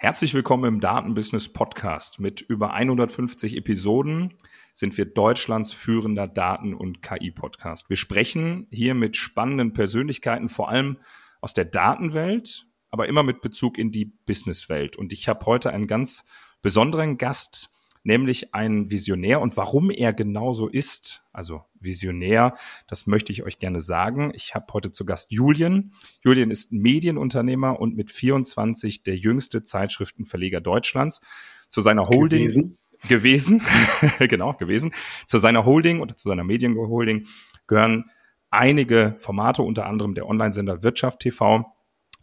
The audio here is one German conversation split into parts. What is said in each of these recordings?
Herzlich willkommen im Datenbusiness Podcast. Mit über 150 Episoden sind wir Deutschlands führender Daten- und KI-Podcast. Wir sprechen hier mit spannenden Persönlichkeiten, vor allem aus der Datenwelt, aber immer mit Bezug in die Businesswelt. Und ich habe heute einen ganz besonderen Gast, nämlich ein Visionär und warum er genauso ist, also Visionär, das möchte ich euch gerne sagen. Ich habe heute zu Gast Julian. Julian ist Medienunternehmer und mit 24 der jüngste Zeitschriftenverleger Deutschlands. Zu seiner Holding gewesen, gewesen genau, gewesen. Zu seiner Holding oder zu seiner Medienholding gehören einige Formate, unter anderem der Online-Sender Wirtschaft TV,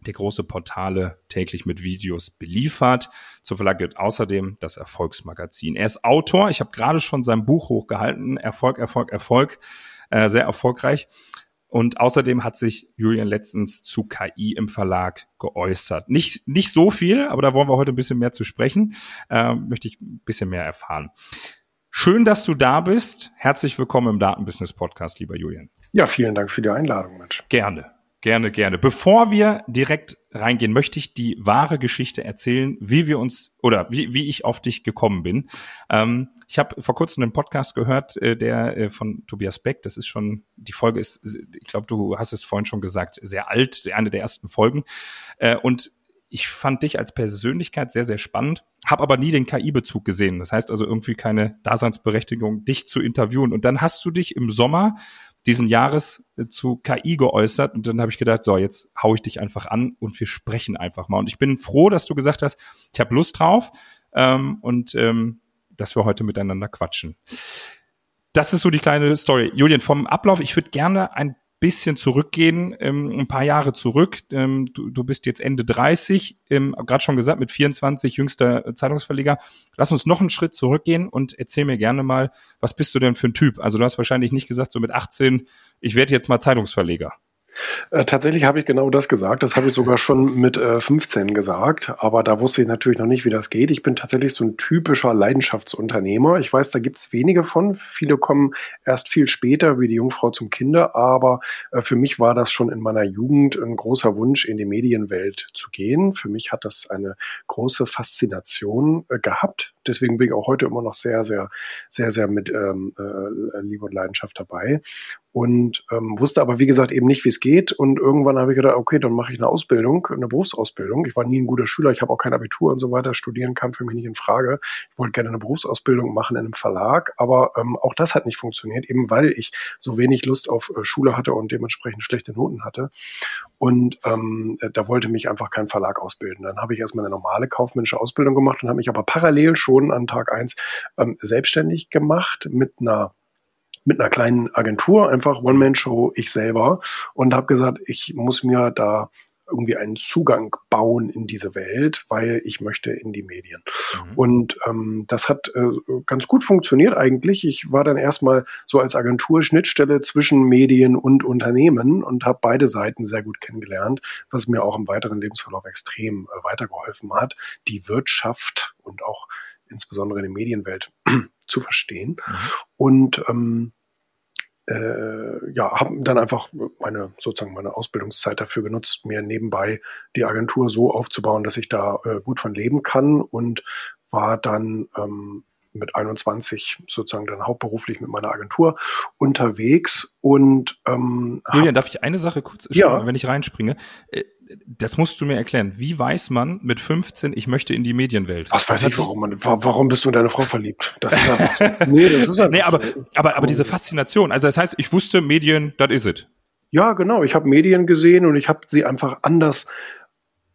der große Portale täglich mit Videos beliefert. Zur Verlag gehört außerdem das Erfolgsmagazin. Er ist Autor. Ich habe gerade schon sein Buch hochgehalten. Erfolg, Erfolg, Erfolg. Äh, sehr erfolgreich. Und außerdem hat sich Julian letztens zu KI im Verlag geäußert. Nicht, nicht so viel, aber da wollen wir heute ein bisschen mehr zu sprechen. Äh, möchte ich ein bisschen mehr erfahren. Schön, dass du da bist. Herzlich willkommen im Datenbusiness Podcast, lieber Julian. Ja, vielen Dank für die Einladung, Mensch. Gerne. Gerne, gerne. Bevor wir direkt reingehen, möchte ich die wahre Geschichte erzählen, wie wir uns oder wie, wie ich auf dich gekommen bin. Ähm, ich habe vor kurzem einen Podcast gehört, äh, der äh, von Tobias Beck. Das ist schon, die Folge ist, ich glaube, du hast es vorhin schon gesagt, sehr alt, eine der ersten Folgen. Äh, und ich fand dich als Persönlichkeit sehr, sehr spannend, habe aber nie den KI-Bezug gesehen. Das heißt also irgendwie keine Daseinsberechtigung, dich zu interviewen. Und dann hast du dich im Sommer diesen Jahres äh, zu KI geäußert und dann habe ich gedacht, so, jetzt hau ich dich einfach an und wir sprechen einfach mal. Und ich bin froh, dass du gesagt hast, ich habe Lust drauf ähm, und ähm, dass wir heute miteinander quatschen. Das ist so die kleine Story. Julian, vom Ablauf, ich würde gerne ein bisschen zurückgehen, ähm, ein paar Jahre zurück. Ähm, du, du bist jetzt Ende 30, ähm, gerade schon gesagt, mit 24 jüngster Zeitungsverleger. Lass uns noch einen Schritt zurückgehen und erzähl mir gerne mal, was bist du denn für ein Typ? Also du hast wahrscheinlich nicht gesagt, so mit 18, ich werde jetzt mal Zeitungsverleger. Äh, tatsächlich habe ich genau das gesagt. Das habe ich sogar schon mit äh, 15 gesagt. Aber da wusste ich natürlich noch nicht, wie das geht. Ich bin tatsächlich so ein typischer Leidenschaftsunternehmer. Ich weiß, da gibt es wenige von. Viele kommen erst viel später, wie die Jungfrau zum Kinder. Aber äh, für mich war das schon in meiner Jugend ein großer Wunsch, in die Medienwelt zu gehen. Für mich hat das eine große Faszination äh, gehabt. Deswegen bin ich auch heute immer noch sehr, sehr, sehr, sehr mit ähm, äh, Liebe und Leidenschaft dabei und ähm, wusste aber, wie gesagt, eben nicht, wie es geht. Und irgendwann habe ich gedacht, okay, dann mache ich eine Ausbildung, eine Berufsausbildung. Ich war nie ein guter Schüler, ich habe auch kein Abitur und so weiter. Studieren kam für mich nicht in Frage. Ich wollte gerne eine Berufsausbildung machen in einem Verlag, aber ähm, auch das hat nicht funktioniert, eben weil ich so wenig Lust auf äh, Schule hatte und dementsprechend schlechte Noten hatte. Und ähm, äh, da wollte mich einfach kein Verlag ausbilden. Dann habe ich erstmal eine normale kaufmännische Ausbildung gemacht und habe mich aber parallel schon an Tag eins ähm, selbstständig gemacht mit einer mit einer kleinen Agentur, einfach One-Man-Show, ich selber, und habe gesagt, ich muss mir da irgendwie einen Zugang bauen in diese Welt, weil ich möchte in die Medien. Mhm. Und ähm, das hat äh, ganz gut funktioniert eigentlich. Ich war dann erstmal so als Agentur Schnittstelle zwischen Medien und Unternehmen und habe beide Seiten sehr gut kennengelernt, was mir auch im weiteren Lebensverlauf extrem äh, weitergeholfen hat, die Wirtschaft und auch insbesondere die Medienwelt zu verstehen. Mhm. Und ähm, äh, ja, habe dann einfach meine sozusagen meine Ausbildungszeit dafür genutzt, mir nebenbei die Agentur so aufzubauen, dass ich da äh, gut von leben kann und war dann ähm, mit 21 sozusagen dann hauptberuflich mit meiner Agentur unterwegs und ähm, Julian, darf ich eine Sache kurz, ja. wenn ich reinspringe? Äh, das musst du mir erklären. Wie weiß man mit 15, ich möchte in die Medienwelt? Was weiß ich, warum, man, warum bist du in deine Frau verliebt? Das ist einfach so. Nee, das ist einfach nee, aber, so. aber, aber diese Faszination, also das heißt, ich wusste, Medien, das is it. Ja, genau. Ich habe Medien gesehen und ich habe sie einfach anders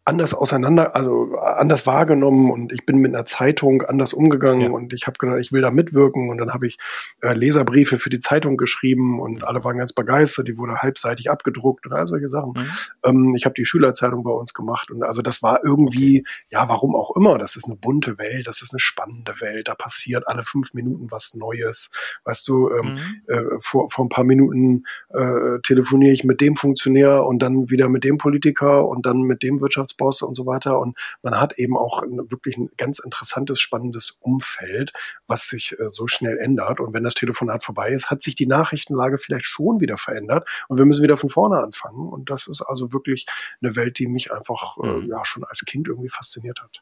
anders auseinander, also anders wahrgenommen und ich bin mit einer Zeitung anders umgegangen ja. und ich habe gedacht, ich will da mitwirken und dann habe ich äh, Leserbriefe für die Zeitung geschrieben und alle waren ganz begeistert, die wurde halbseitig abgedruckt und all solche Sachen. Mhm. Ähm, ich habe die Schülerzeitung bei uns gemacht und also das war irgendwie, ja, warum auch immer, das ist eine bunte Welt, das ist eine spannende Welt, da passiert alle fünf Minuten was Neues. Weißt du, ähm, mhm. äh, vor, vor ein paar Minuten äh, telefoniere ich mit dem Funktionär und dann wieder mit dem Politiker und dann mit dem Wirtschafts Wirtschaftsboss und so weiter. Und man hat eben auch ein, wirklich ein ganz interessantes, spannendes Umfeld, was sich äh, so schnell ändert. Und wenn das Telefonat vorbei ist, hat sich die Nachrichtenlage vielleicht schon wieder verändert und wir müssen wieder von vorne anfangen. Und das ist also wirklich eine Welt, die mich einfach äh, mhm. ja schon als Kind irgendwie fasziniert hat.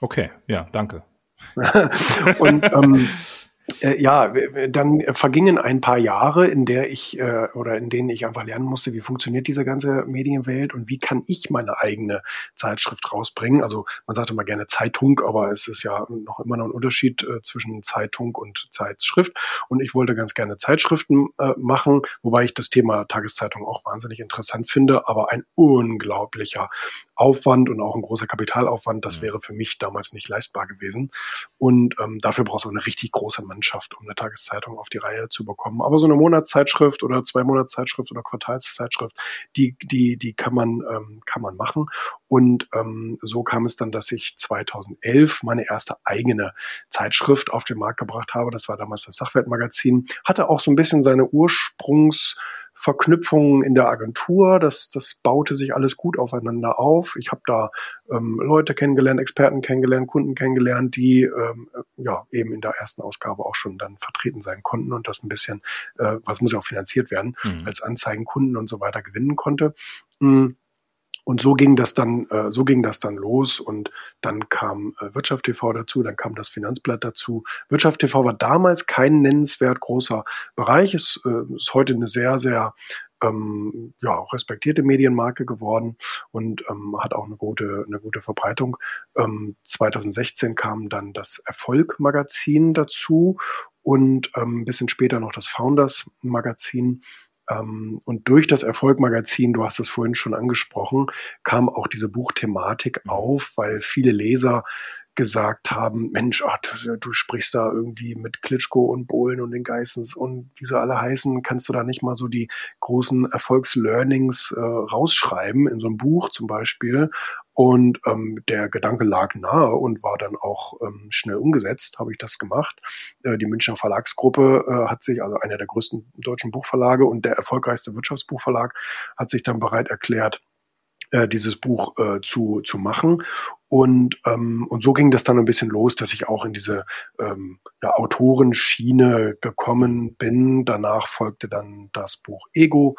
Okay, ja, danke. und ähm, äh, ja, dann vergingen ein paar Jahre, in der ich äh, oder in denen ich einfach lernen musste, wie funktioniert diese ganze Medienwelt und wie kann ich meine eigene Zeitschrift rausbringen. Also man sagt immer gerne Zeitung, aber es ist ja noch immer noch ein Unterschied äh, zwischen Zeitung und Zeitschrift. Und ich wollte ganz gerne Zeitschriften äh, machen, wobei ich das Thema Tageszeitung auch wahnsinnig interessant finde, aber ein unglaublicher Aufwand und auch ein großer Kapitalaufwand, das wäre für mich damals nicht leistbar gewesen. Und ähm, dafür brauchst du eine richtig große Mannschaft um eine Tageszeitung auf die Reihe zu bekommen. Aber so eine Monatszeitschrift oder zwei Monatszeitschrift oder Quartalszeitschrift, die, die, die kann man, ähm, kann man machen. Und ähm, so kam es dann, dass ich 2011 meine erste eigene Zeitschrift auf den Markt gebracht habe. Das war damals das Sachwertmagazin. Hatte auch so ein bisschen seine Ursprungs- Verknüpfungen in der Agentur. Das, das baute sich alles gut aufeinander auf. Ich habe da ähm, Leute kennengelernt, Experten kennengelernt, Kunden kennengelernt, die ähm, ja eben in der ersten Ausgabe auch schon dann vertreten sein konnten und das ein bisschen, äh, was muss ja auch finanziert werden, mhm. als Anzeigenkunden und so weiter gewinnen konnte. Mhm. Und so ging das dann, äh, so ging das dann los und dann kam äh, Wirtschaft TV dazu, dann kam das Finanzblatt dazu. Wirtschaft TV war damals kein nennenswert großer Bereich, ist, äh, ist heute eine sehr, sehr ähm, ja, auch respektierte Medienmarke geworden und ähm, hat auch eine gute, eine gute Verbreitung. Ähm, 2016 kam dann das Erfolg-Magazin dazu und ähm, ein bisschen später noch das Founders-Magazin. Ähm, und durch das Erfolg-Magazin, du hast es vorhin schon angesprochen, kam auch diese Buchthematik mhm. auf, weil viele Leser gesagt haben, Mensch, ach, du sprichst da irgendwie mit Klitschko und Bohlen und den Geissens und wie sie alle heißen, kannst du da nicht mal so die großen Erfolgslearnings äh, rausschreiben in so einem Buch zum Beispiel und ähm, der Gedanke lag nahe und war dann auch ähm, schnell umgesetzt, habe ich das gemacht. Äh, die Münchner Verlagsgruppe äh, hat sich, also einer der größten deutschen Buchverlage und der erfolgreichste Wirtschaftsbuchverlag, hat sich dann bereit erklärt, äh, dieses Buch äh, zu, zu machen. Und, ähm, und so ging das dann ein bisschen los, dass ich auch in diese ähm, ja, Autorenschiene gekommen bin. Danach folgte dann das Buch Ego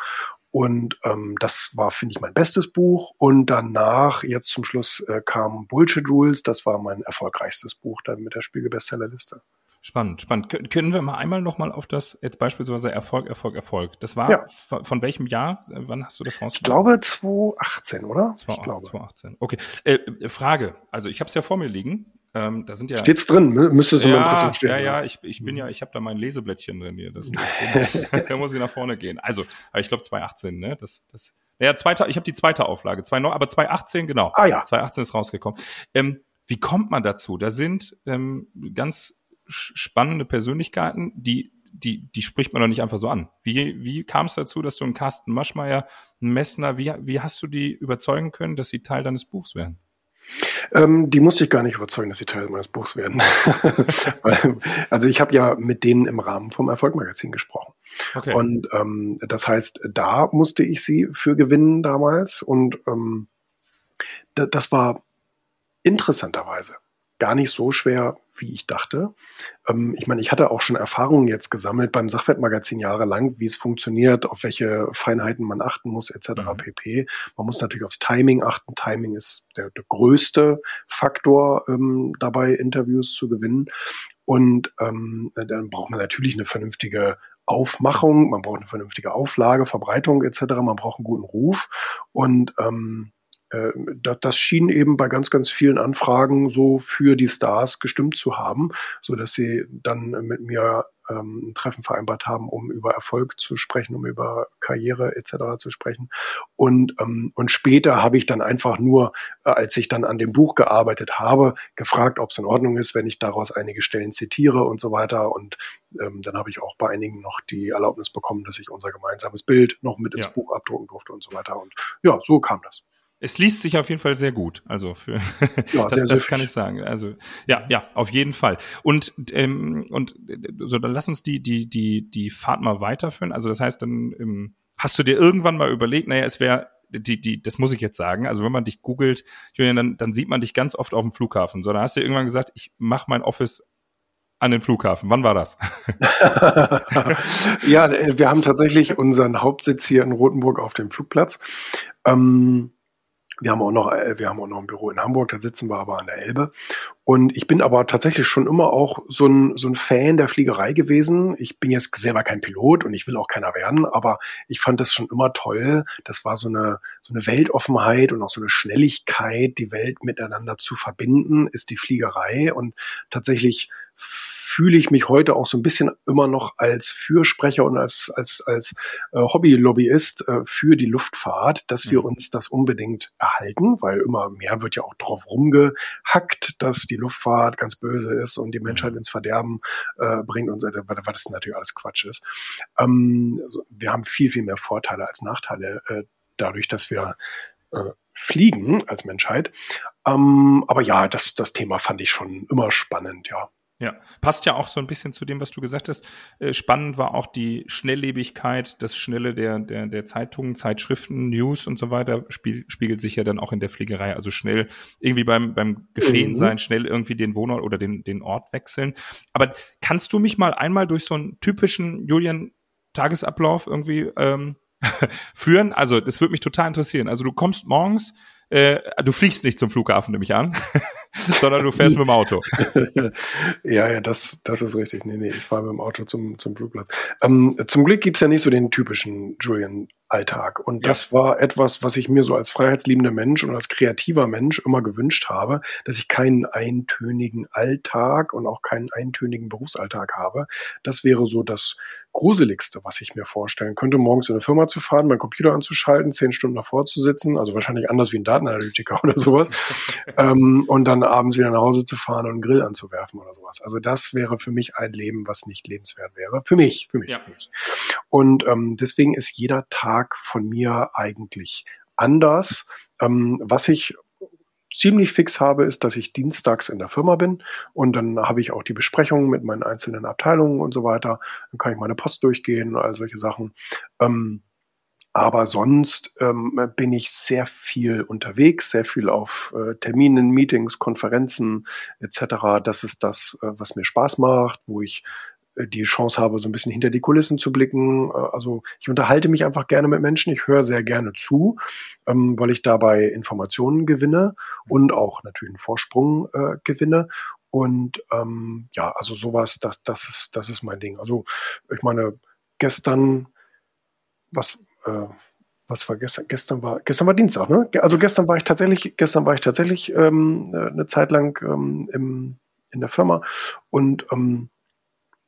und ähm, das war, finde ich, mein bestes Buch. Und danach, jetzt zum Schluss, äh, kam Bullshit Rules. Das war mein erfolgreichstes Buch dann mit der Spiegel-Bestsellerliste. Spannend, spannend. K können wir mal einmal nochmal auf das jetzt beispielsweise Erfolg, Erfolg, Erfolg. Das war ja. von, von, welchem Jahr? Wann hast du das rausgebracht? Ich glaube 2018, oder? 2018, ich glaube. 2018. Okay. Äh, Frage. Also ich habe es ja vor mir liegen. Ähm, da sind ja steht's drin, müsste es ja, im Impressum stehen. Ja, ja, ich, ich bin ja, ich habe da mein Leseblättchen drin hier. Das, da muss ich nach vorne gehen. Also, ich glaube 2018, ne? Das, das. Ja, zweite, ich habe die zweite Auflage, zwei, aber 2018 genau. Ah ja. 2018 ist rausgekommen. Ähm, wie kommt man dazu? Da sind ähm, ganz spannende Persönlichkeiten, die die, die spricht man doch nicht einfach so an. Wie, wie kam es dazu, dass du einen Carsten Maschmeyer, einen Messner, wie, wie hast du die überzeugen können, dass sie Teil deines Buchs werden? Ähm, die musste ich gar nicht überzeugen, dass sie Teil meines Buchs werden. also ich habe ja mit denen im Rahmen vom Erfolgmagazin gesprochen. Okay. Und ähm, das heißt, da musste ich sie für gewinnen damals. Und ähm, das war interessanterweise gar nicht so schwer, wie ich dachte. Ähm, ich meine, ich hatte auch schon Erfahrungen jetzt gesammelt beim Sachwertmagazin jahrelang, wie es funktioniert, auf welche Feinheiten man achten muss, etc. Mhm. pp. Man muss natürlich aufs Timing achten. Timing ist der, der größte Faktor ähm, dabei, Interviews zu gewinnen. Und ähm, dann braucht man natürlich eine vernünftige Aufmachung, man braucht eine vernünftige Auflage, Verbreitung etc. Man braucht einen guten Ruf und ähm, äh, das, das schien eben bei ganz, ganz vielen Anfragen so für die Stars gestimmt zu haben, so dass sie dann mit mir ähm, ein Treffen vereinbart haben, um über Erfolg zu sprechen, um über Karriere etc. zu sprechen. Und, ähm, und später habe ich dann einfach nur, äh, als ich dann an dem Buch gearbeitet habe, gefragt, ob es in Ordnung ist, wenn ich daraus einige Stellen zitiere und so weiter. Und ähm, dann habe ich auch bei einigen noch die Erlaubnis bekommen, dass ich unser gemeinsames Bild noch mit ins ja. Buch abdrucken durfte und so weiter. Und ja, so kam das. Es liest sich auf jeden Fall sehr gut. Also für ja, das, das kann ich sagen. Also ja, ja, auf jeden Fall. Und ähm, und so dann lass uns die die die die Fahrt mal weiterführen. Also das heißt dann ähm, hast du dir irgendwann mal überlegt, naja, es wäre die, die, das muss ich jetzt sagen. Also wenn man dich googelt, Julian, dann, dann sieht man dich ganz oft auf dem Flughafen. So, dann hast du irgendwann gesagt, ich mache mein Office an den Flughafen. Wann war das? ja, wir haben tatsächlich unseren Hauptsitz hier in Rothenburg auf dem Flugplatz. Ähm, wir haben auch noch, äh, wir haben auch noch ein Büro in Hamburg, da sitzen wir aber an der Elbe. Und ich bin aber tatsächlich schon immer auch so ein, so ein Fan der Fliegerei gewesen. Ich bin jetzt selber kein Pilot und ich will auch keiner werden, aber ich fand das schon immer toll. Das war so eine, so eine Weltoffenheit und auch so eine Schnelligkeit, die Welt miteinander zu verbinden, ist die Fliegerei. Und tatsächlich fühle ich mich heute auch so ein bisschen immer noch als Fürsprecher und als, als, als äh, Hobbylobbyist äh, für die Luftfahrt, dass wir mhm. uns das unbedingt erhalten, weil immer mehr wird ja auch drauf rumgehackt, dass die Luftfahrt ganz böse ist und die Menschheit ins Verderben äh, bringt und so, was das natürlich alles Quatsch ist. Ähm, also wir haben viel, viel mehr Vorteile als Nachteile äh, dadurch, dass wir äh, fliegen als Menschheit. Ähm, aber ja, das, das Thema fand ich schon immer spannend, ja. Ja, passt ja auch so ein bisschen zu dem, was du gesagt hast. Äh, spannend war auch die Schnelllebigkeit, das Schnelle der, der, der Zeitungen, Zeitschriften, News und so weiter spiel, spiegelt sich ja dann auch in der Fliegerei. Also schnell irgendwie beim, beim Geschehen mhm. sein, schnell irgendwie den Wohnort oder den, den Ort wechseln. Aber kannst du mich mal einmal durch so einen typischen Julian Tagesablauf irgendwie ähm, führen? Also, das würde mich total interessieren. Also, du kommst morgens, äh, du fliegst nicht zum Flughafen, nehme ich an, sondern du fährst mit dem Auto. ja, ja, das, das ist richtig. Nee, nee, ich fahre mit dem Auto zum, zum Flugplatz. Ähm, zum Glück gibt's ja nicht so den typischen Julian-Alltag. Und ja. das war etwas, was ich mir so als freiheitsliebender Mensch und als kreativer Mensch immer gewünscht habe, dass ich keinen eintönigen Alltag und auch keinen eintönigen Berufsalltag habe. Das wäre so das Gruseligste, was ich mir vorstellen könnte, morgens in eine Firma zu fahren, meinen Computer anzuschalten, zehn Stunden davor zu sitzen, also wahrscheinlich anders wie ein Datenanalytiker oder sowas, ähm, und dann abends wieder nach Hause zu fahren und einen Grill anzuwerfen oder sowas. Also das wäre für mich ein Leben, was nicht lebenswert wäre. Für mich, für mich. Ja. Für mich. Und ähm, deswegen ist jeder Tag von mir eigentlich anders. Ähm, was ich ziemlich fix habe, ist, dass ich dienstags in der Firma bin und dann habe ich auch die Besprechungen mit meinen einzelnen Abteilungen und so weiter. Dann kann ich meine Post durchgehen und all solche Sachen. Ähm, aber sonst ähm, bin ich sehr viel unterwegs, sehr viel auf äh, Terminen, Meetings, Konferenzen etc. Das ist das, äh, was mir Spaß macht, wo ich äh, die Chance habe, so ein bisschen hinter die Kulissen zu blicken. Äh, also ich unterhalte mich einfach gerne mit Menschen, ich höre sehr gerne zu, ähm, weil ich dabei Informationen gewinne und auch natürlich einen Vorsprung äh, gewinne. Und ähm, ja, also sowas, das, das ist, das ist mein Ding. Also ich meine, gestern, was, äh, was war gestern? Gestern war, gestern war Dienstag, ne? Also gestern war ich tatsächlich, gestern war ich tatsächlich ähm, eine Zeit lang ähm, im, in der Firma und ähm,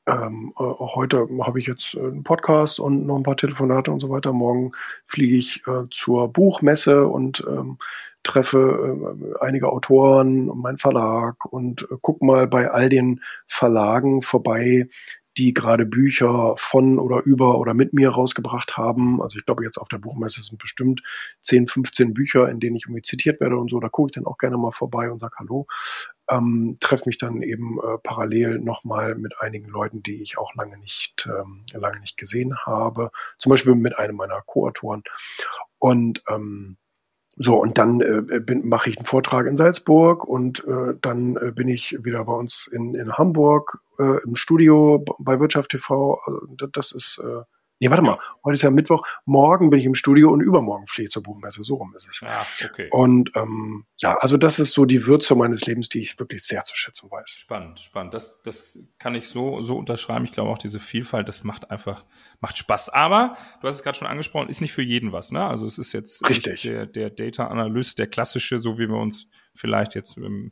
ähm, äh, heute habe ich jetzt einen Podcast und noch ein paar Telefonate und so weiter. Morgen fliege ich äh, zur Buchmesse und ähm, treffe äh, einige Autoren und meinen Verlag und äh, guck mal bei all den Verlagen vorbei, die gerade Bücher von oder über oder mit mir rausgebracht haben. Also ich glaube, jetzt auf der Buchmesse sind bestimmt 10, 15 Bücher, in denen ich irgendwie zitiert werde und so. Da gucke ich dann auch gerne mal vorbei und sage Hallo. Ähm, treffe mich dann eben äh, parallel nochmal mit einigen Leuten, die ich auch lange nicht, ähm, lange nicht gesehen habe. Zum Beispiel mit einem meiner Co-Autoren. Und ähm, so, und dann äh, mache ich einen Vortrag in Salzburg und äh, dann äh, bin ich wieder bei uns in, in Hamburg äh, im Studio bei Wirtschaft TV. Also, das ist äh, Nee, warte mal, heute ist ja Mittwoch, morgen bin ich im Studio und übermorgen fliege ich zur Buchmesse, so rum ist es. Ja, okay. Und ähm, ja, also das ist so die Würze meines Lebens, die ich wirklich sehr zu schätzen weiß. Spannend, spannend. Das, das kann ich so, so unterschreiben. Ich glaube auch diese Vielfalt, das macht einfach, macht Spaß. Aber, du hast es gerade schon angesprochen, ist nicht für jeden was, ne? Also es ist jetzt Richtig. der, der Data Analyst, der klassische, so wie wir uns vielleicht jetzt im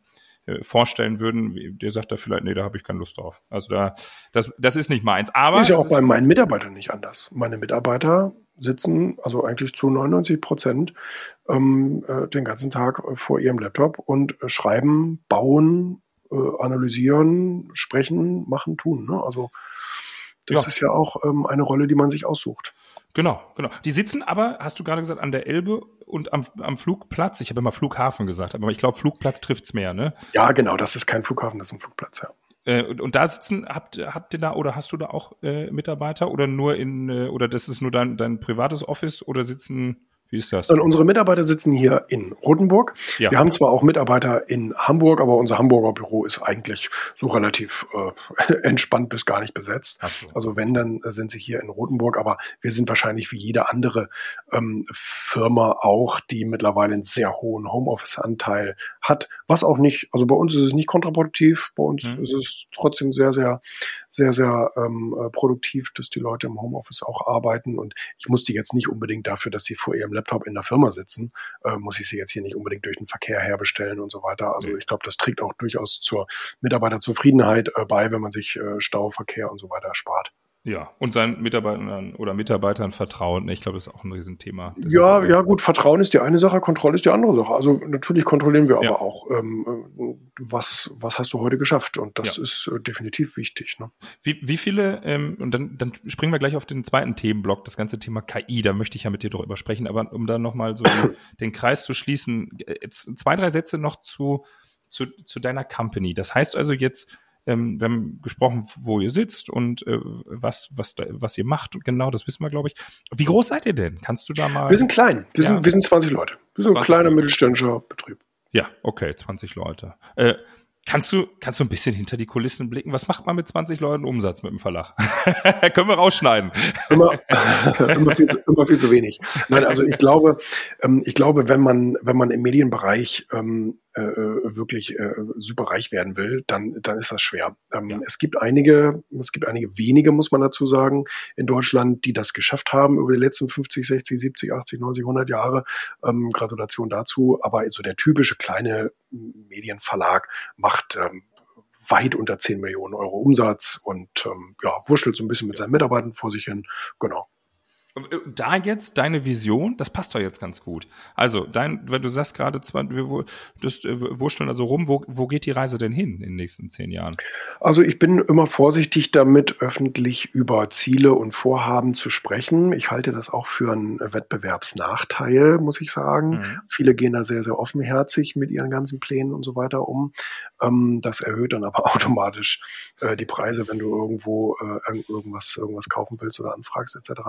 äh, vorstellen würden, der sagt da vielleicht, nee, da habe ich keine Lust drauf. Also da, das, das ist nicht meins. Aber ist ja auch bei meinen Mitarbeitern nicht anders. Meine Mitarbeiter sitzen also eigentlich zu 99 Prozent ähm, äh, den ganzen Tag vor ihrem Laptop und äh, schreiben, bauen, äh, analysieren, sprechen, machen, tun. Ne? Also das ja. ist ja auch ähm, eine Rolle, die man sich aussucht. Genau, genau. Die sitzen aber, hast du gerade gesagt, an der Elbe und am, am Flugplatz. Ich habe immer Flughafen gesagt, aber ich glaube, Flugplatz trifft's mehr, ne? Ja, genau, das ist kein Flughafen, das ist ein Flugplatz, ja. Äh, und, und, da sitzen, habt, habt ihr da oder hast du da auch äh, Mitarbeiter oder nur in, äh, oder das ist nur dein, dein privates Office oder sitzen Wie ist das? Und unsere Mitarbeiter sitzen hier in Rotenburg. Ja. Wir haben zwar auch Mitarbeiter in Hamburg, aber unser Hamburger Büro ist eigentlich so relativ äh, entspannt bis gar nicht besetzt. So. Also wenn, dann sind sie hier in Rotenburg, aber wir sind wahrscheinlich wie jede andere ähm, Firma auch, die mittlerweile einen sehr hohen Homeoffice-Anteil hat, was auch nicht, also bei uns ist es nicht kontraproduktiv, bei uns mhm. ist es trotzdem sehr, sehr, sehr, sehr ähm, äh, produktiv, dass die Leute im Homeoffice auch arbeiten und ich muss die jetzt nicht unbedingt dafür, dass sie vor ihrem Laptop in der Firma sitzen, äh, muss ich sie jetzt hier nicht unbedingt durch den Verkehr herbestellen und so weiter. Also ich glaube, das trägt auch durchaus zur Mitarbeiterzufriedenheit äh, bei, wenn man sich äh, Stauverkehr und so weiter spart. Ja, und seinen Mitarbeitern oder Mitarbeitern vertrauen. Ich glaube, das ist auch ein Riesenthema. Das ja, ja, gut, Vertrauen ist die eine Sache, Kontrolle ist die andere Sache. Also natürlich kontrollieren wir ja. aber auch, ähm, was, was hast du heute geschafft? Und das ja. ist äh, definitiv wichtig. Ne? Wie, wie viele, ähm, und dann, dann springen wir gleich auf den zweiten Themenblock, das ganze Thema KI, da möchte ich ja mit dir drüber sprechen, aber um dann nochmal so den Kreis zu schließen, jetzt zwei, drei Sätze noch zu, zu, zu deiner Company. Das heißt also jetzt, ähm, wir haben gesprochen, wo ihr sitzt und äh, was, was, da, was ihr macht. Genau, das wissen wir, glaube ich. Wie groß seid ihr denn? Kannst du da mal. Wir sind klein. Wir, ja. sind, wir sind 20 Leute. Wir sind ein kleiner mittelständischer Betrieb. Ja, okay, 20 Leute. Äh, Kannst du, kannst du ein bisschen hinter die Kulissen blicken? Was macht man mit 20 Leuten Umsatz mit dem Verlag? Können wir rausschneiden. Immer, immer, viel zu, immer viel zu wenig. Nein, also ich glaube, ähm, ich glaube, wenn man, wenn man im Medienbereich ähm, äh, wirklich äh, super reich werden will, dann, dann ist das schwer. Ähm, ja. Es gibt einige, es gibt einige wenige, muss man dazu sagen, in Deutschland, die das geschafft haben über die letzten 50, 60, 70, 80, 90, 100 Jahre. Ähm, Gratulation dazu. Aber so der typische kleine Medienverlag macht ähm, weit unter 10 Millionen Euro Umsatz und ähm, ja, wurschtelt so ein bisschen mit seinen Mitarbeitern vor sich hin. Genau. Da jetzt deine Vision, das passt doch jetzt ganz gut. Also, dein, wenn du sagst gerade, wir das äh, wurschteln also rum, wo, wo geht die Reise denn hin in den nächsten zehn Jahren? Also, ich bin immer vorsichtig damit, öffentlich über Ziele und Vorhaben zu sprechen. Ich halte das auch für einen Wettbewerbsnachteil, muss ich sagen. Mhm. Viele gehen da sehr, sehr offenherzig mit ihren ganzen Plänen und so weiter um. Ähm, das erhöht dann aber automatisch äh, die Preise, wenn du irgendwo äh, irgendwas, irgendwas kaufen willst oder anfragst etc.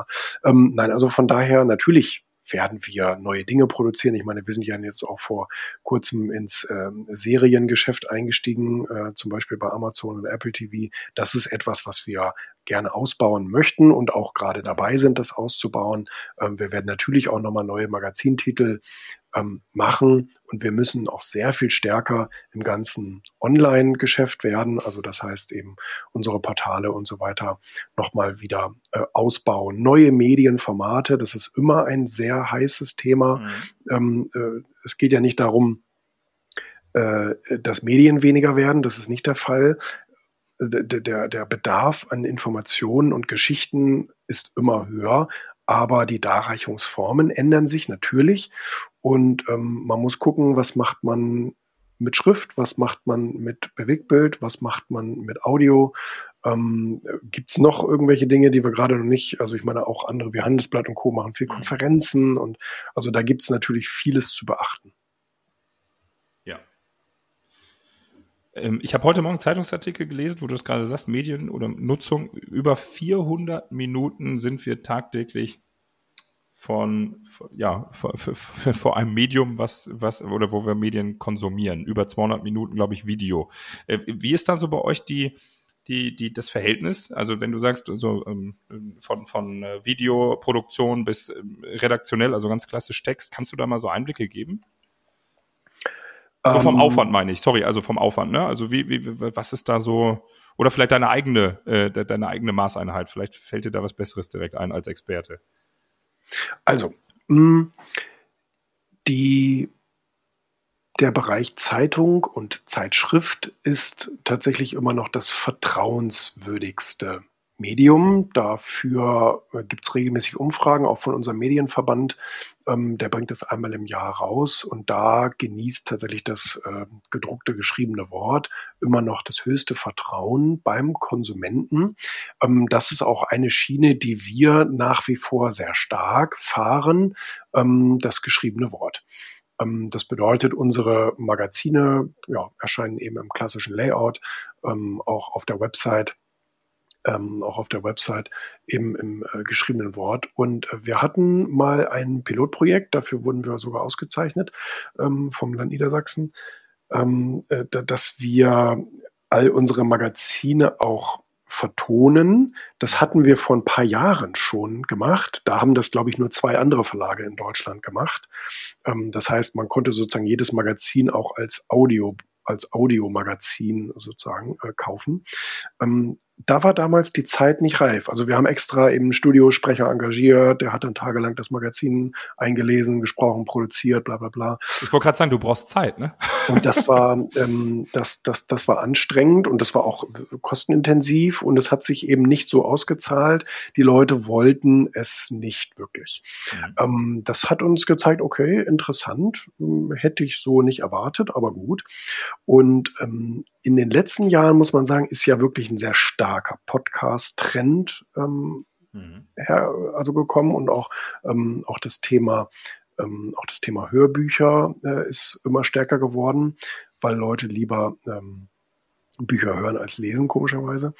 Ähm, nein, also von daher natürlich werden wir neue Dinge produzieren. Ich meine, wir sind ja jetzt auch vor kurzem ins ähm, Seriengeschäft eingestiegen, äh, zum Beispiel bei Amazon und Apple TV. Das ist etwas, was wir gerne ausbauen möchten und auch gerade dabei sind, das auszubauen. Ähm, wir werden natürlich auch nochmal neue Magazintitel ähm, machen. Und wir müssen auch sehr viel stärker im ganzen Online-Geschäft werden. Also das heißt eben unsere Portale und so weiter nochmal wieder äh, ausbauen. Neue Medienformate, das ist immer ein sehr heißes Thema. Mhm. Ähm, äh, es geht ja nicht darum, äh, dass Medien weniger werden. Das ist nicht der Fall. Der, der Bedarf an Informationen und Geschichten ist immer höher, aber die Darreichungsformen ändern sich natürlich und ähm, man muss gucken, was macht man mit Schrift, was macht man mit Bewegtbild, was macht man mit Audio. Ähm, Gibt es noch irgendwelche Dinge, die wir gerade noch nicht, also ich meine auch andere wie Handelsblatt und Co. machen viel mhm. Konferenzen und also da gibt es natürlich vieles zu beachten. Ja. Ähm, ich habe heute Morgen Zeitungsartikel gelesen, wo du es gerade sagst, Medien oder Nutzung. Über 400 Minuten sind wir tagtäglich von, ja, vor einem Medium, was, was, oder wo wir Medien konsumieren. Über 200 Minuten, glaube ich, Video. Äh, wie ist da so bei euch die, die, die, das Verhältnis? Also wenn du sagst, so ähm, von, von äh, Videoproduktion bis ähm, redaktionell, also ganz klassisch Text, kannst du da mal so Einblicke geben? So vom ähm. Aufwand meine ich, sorry, also vom Aufwand, ne? Also wie, wie, was ist da so, oder vielleicht deine eigene, äh, deine eigene Maßeinheit, vielleicht fällt dir da was Besseres direkt ein als Experte. Also, mh, mm, die, der Bereich Zeitung und Zeitschrift ist tatsächlich immer noch das vertrauenswürdigste Medium. Dafür äh, gibt es regelmäßig Umfragen, auch von unserem Medienverband. Ähm, der bringt das einmal im Jahr raus und da genießt tatsächlich das äh, gedruckte, geschriebene Wort immer noch das höchste Vertrauen beim Konsumenten. Ähm, das ist auch eine Schiene, die wir nach wie vor sehr stark fahren, ähm, das geschriebene Wort. Ähm, das bedeutet, unsere Magazine ja, erscheinen eben im klassischen Layout, ähm, auch auf der Website ähm, auch auf der Website im, im äh, geschriebenen Wort. Und äh, wir hatten mal ein Pilotprojekt, dafür wurden wir sogar ausgezeichnet ähm, vom Land Niedersachsen, ähm, äh, dass wir all unsere Magazine auch vertonen. Das hatten wir vor ein paar Jahren schon gemacht. Da haben das, glaube ich, nur zwei andere Verlage in Deutschland gemacht. Ähm, das heißt, man konnte sozusagen jedes Magazin auch als Audio als Audiomagazin sozusagen äh, kaufen. Da war damals die Zeit nicht reif. Also wir haben extra eben Studiosprecher engagiert, der hat dann tagelang das Magazin eingelesen, gesprochen, produziert, bla bla bla. Ich wollte gerade sagen, du brauchst Zeit, ne? Und das war, ähm, das, das, das war anstrengend und das war auch kostenintensiv und es hat sich eben nicht so ausgezahlt. Die Leute wollten es nicht wirklich. Mhm. Ähm, das hat uns gezeigt, okay, interessant, hm, hätte ich so nicht erwartet, aber gut. Und ähm, in den letzten Jahren muss man sagen, ist ja wirklich ein sehr starker Podcast-Trend ähm, mhm. her, also gekommen und auch, ähm, auch das Thema ähm, auch das Thema Hörbücher äh, ist immer stärker geworden, weil Leute lieber ähm, Bücher hören als lesen, komischerweise.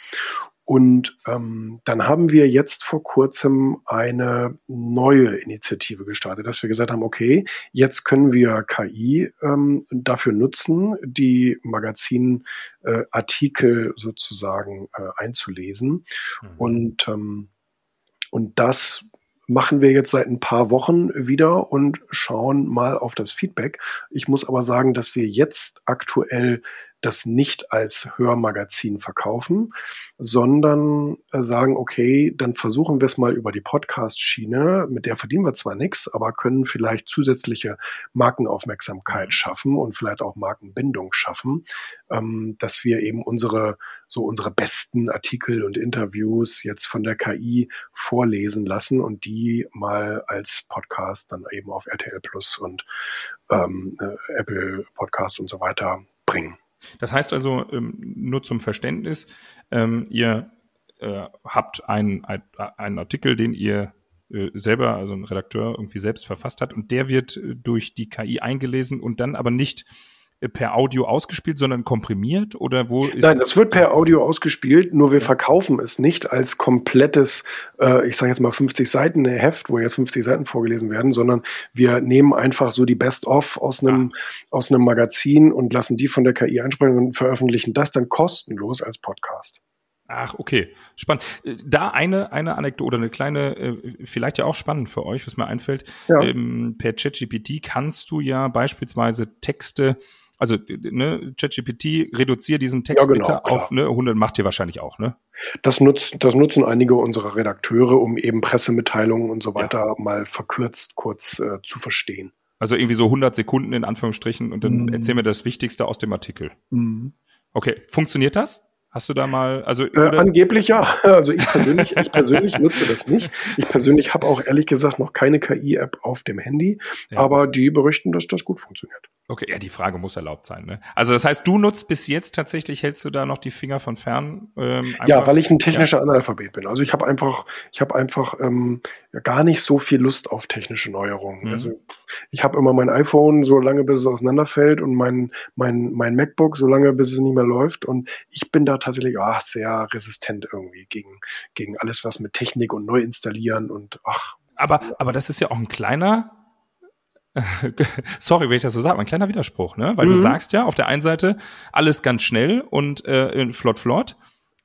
Und ähm, dann haben wir jetzt vor kurzem eine neue Initiative gestartet, dass wir gesagt haben, okay, jetzt können wir KI ähm, dafür nutzen, die Magazinartikel äh, sozusagen äh, einzulesen. Mhm. Und, ähm, und das machen wir jetzt seit ein paar Wochen wieder und schauen mal auf das Feedback. Ich muss aber sagen, dass wir jetzt aktuell das nicht als Hörmagazin verkaufen, sondern äh, sagen, okay, dann versuchen wir es mal über die Podcast-Schiene, mit der verdienen wir zwar nichts, aber können vielleicht zusätzliche Markenaufmerksamkeit schaffen und vielleicht auch Markenbindung schaffen, ähm, dass wir eben unsere, so unsere besten Artikel und Interviews jetzt von der KI vorlesen lassen und die mal als Podcast dann eben auf RTL Plus und ähm, äh, Apple Podcast und so weiter bringen. Das heißt also, ähm, nur zum Verständnis, ähm, ihr äh, habt einen, einen Artikel, den ihr äh, selber, also ein Redakteur irgendwie selbst verfasst hat und der wird äh, durch die KI eingelesen und dann aber nicht per Audio ausgespielt, sondern komprimiert oder wo ist Nein, das wird per Audio ausgespielt, nur wir verkaufen es nicht als komplettes, äh, ich sage jetzt mal 50 Seiten Heft, wo jetzt 50 Seiten vorgelesen werden, sondern wir nehmen einfach so die Best-of aus einem ah. aus einem Magazin und lassen die von der KI einsprechen und veröffentlichen das dann kostenlos als Podcast. Ach, okay. Spannend. Äh, da eine, eine Anekdote oder eine kleine, äh, vielleicht ja auch spannend für euch, was mir einfällt. Ja. Ähm, per ChatGPT kannst du ja beispielsweise Texte also ne, ChatGPT reduziert diesen Text ja, genau, bitte auf ne, 100, macht ihr wahrscheinlich auch, ne? Das, nutzt, das nutzen einige unserer Redakteure, um eben Pressemitteilungen und so weiter ja. mal verkürzt kurz äh, zu verstehen. Also irgendwie so 100 Sekunden in Anführungsstrichen und dann mhm. erzähl mir das Wichtigste aus dem Artikel. Mhm. Okay, funktioniert das? Hast du da mal, also äh, angeblich ja. Also ich persönlich, ich persönlich nutze das nicht. Ich persönlich habe auch ehrlich gesagt noch keine KI-App auf dem Handy, ja. aber die berichten, dass das gut funktioniert. Okay, ja, die Frage muss erlaubt sein. Ne? Also das heißt, du nutzt bis jetzt tatsächlich, hältst du da noch die Finger von fern? Ähm, ja, weil ich ein technischer ja. Analphabet bin. Also ich habe einfach, ich habe einfach ähm, gar nicht so viel Lust auf technische Neuerungen. Mhm. Also ich habe immer mein iPhone so lange, bis es auseinanderfällt und mein mein mein MacBook so lange, bis es nicht mehr läuft. Und ich bin da tatsächlich ach, sehr resistent irgendwie gegen gegen alles, was mit Technik und neu installieren und ach. Aber aber das ist ja auch ein kleiner sorry, wenn ich das so sage, ein kleiner Widerspruch, ne? Weil mhm. du sagst ja auf der einen Seite alles ganz schnell und äh, flott, flott,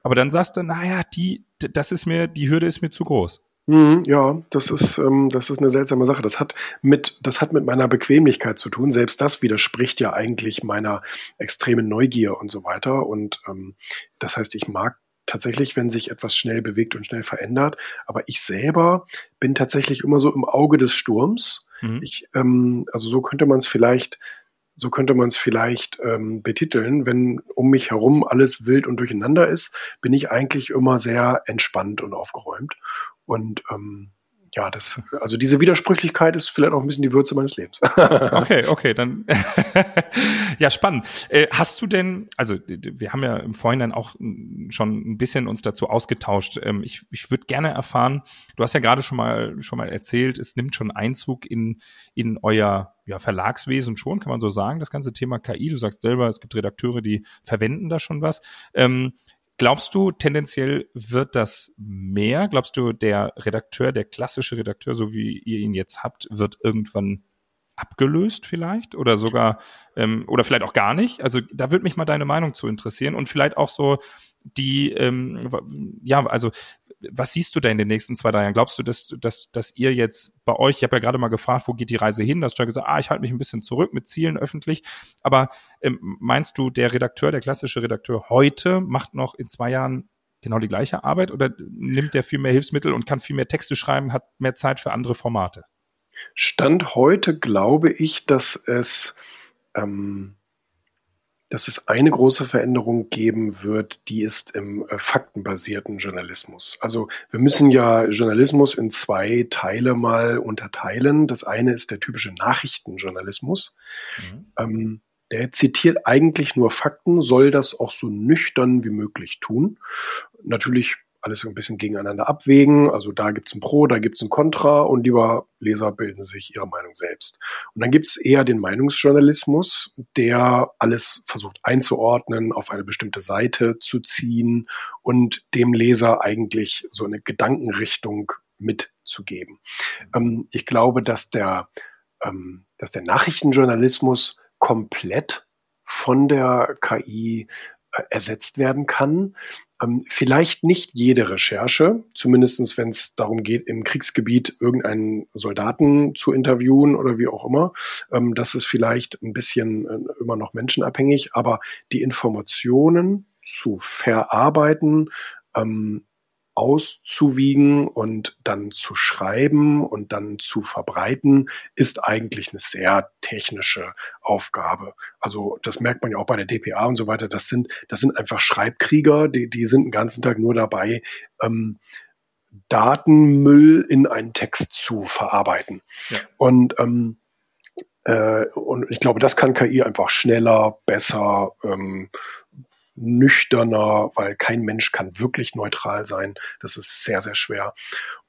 aber dann sagst du, naja, die, das ist mir, die Hürde ist mir zu groß. Mhm, ja, das ist, ähm, das ist eine seltsame Sache. Das hat mit, das hat mit meiner Bequemlichkeit zu tun. Selbst das widerspricht ja eigentlich meiner extremen Neugier und so weiter. Und ähm, das heißt, ich mag tatsächlich, wenn sich etwas schnell bewegt und schnell verändert. Aber ich selber bin tatsächlich immer so im Auge des Sturms. Mhm. Ich, ähm, also so könnte man es vielleicht, so könnte man es vielleicht ähm, betiteln. Wenn um mich herum alles wild und durcheinander ist, bin ich eigentlich immer sehr entspannt und aufgeräumt. Und ähm, ja, das, also diese Widersprüchlichkeit ist vielleicht auch ein bisschen die Würze meines Lebens. okay, okay, dann ja spannend. Äh, hast du denn, also wir haben ja im Vorhinein auch schon ein bisschen uns dazu ausgetauscht. Ähm, ich ich würde gerne erfahren. Du hast ja gerade schon mal schon mal erzählt, es nimmt schon Einzug in in euer ja, Verlagswesen schon, kann man so sagen, das ganze Thema KI. Du sagst selber, es gibt Redakteure, die verwenden da schon was. Ähm, Glaubst du, tendenziell wird das mehr? Glaubst du, der Redakteur, der klassische Redakteur, so wie ihr ihn jetzt habt, wird irgendwann abgelöst vielleicht oder sogar ähm, oder vielleicht auch gar nicht. Also da würde mich mal deine Meinung zu interessieren und vielleicht auch so die ähm, ja also was siehst du da in den nächsten zwei drei Jahren? Glaubst du, dass dass dass ihr jetzt bei euch, ich habe ja gerade mal gefragt, wo geht die Reise hin? Da hast du ja gesagt, ah, ich halte mich ein bisschen zurück mit Zielen öffentlich. Aber ähm, meinst du, der Redakteur, der klassische Redakteur heute macht noch in zwei Jahren genau die gleiche Arbeit oder nimmt der viel mehr Hilfsmittel und kann viel mehr Texte schreiben, hat mehr Zeit für andere Formate? Stand heute glaube ich, dass es, ähm, dass es eine große Veränderung geben wird, die ist im äh, faktenbasierten Journalismus. Also wir müssen ja Journalismus in zwei Teile mal unterteilen. Das eine ist der typische Nachrichtenjournalismus. Mhm. Ähm, der zitiert eigentlich nur Fakten, soll das auch so nüchtern wie möglich tun. Natürlich alles so ein bisschen gegeneinander abwägen. Also da gibt's ein Pro, da gibt's ein Contra und lieber Leser bilden sich ihre Meinung selbst. Und dann gibt's eher den Meinungsjournalismus, der alles versucht einzuordnen, auf eine bestimmte Seite zu ziehen und dem Leser eigentlich so eine Gedankenrichtung mitzugeben. Ähm, ich glaube, dass der, ähm, dass der Nachrichtenjournalismus komplett von der KI äh, ersetzt werden kann. Ähm, vielleicht nicht jede Recherche, zumindestens wenn es darum geht, im Kriegsgebiet irgendeinen Soldaten zu interviewen oder wie auch immer. Ähm, das ist vielleicht ein bisschen äh, immer noch menschenabhängig, aber die Informationen zu verarbeiten, ähm, auszuwiegen und dann zu schreiben und dann zu verbreiten, ist eigentlich eine sehr technische Aufgabe. Also das merkt man ja auch bei der DPA und so weiter. Das sind, das sind einfach Schreibkrieger, die, die sind den ganzen Tag nur dabei, ähm, Datenmüll in einen Text zu verarbeiten. Ja. Und ähm, äh, und ich glaube, das kann KI einfach schneller, besser, ähm, nüchterner, weil kein Mensch kann wirklich neutral sein. Das ist sehr, sehr schwer.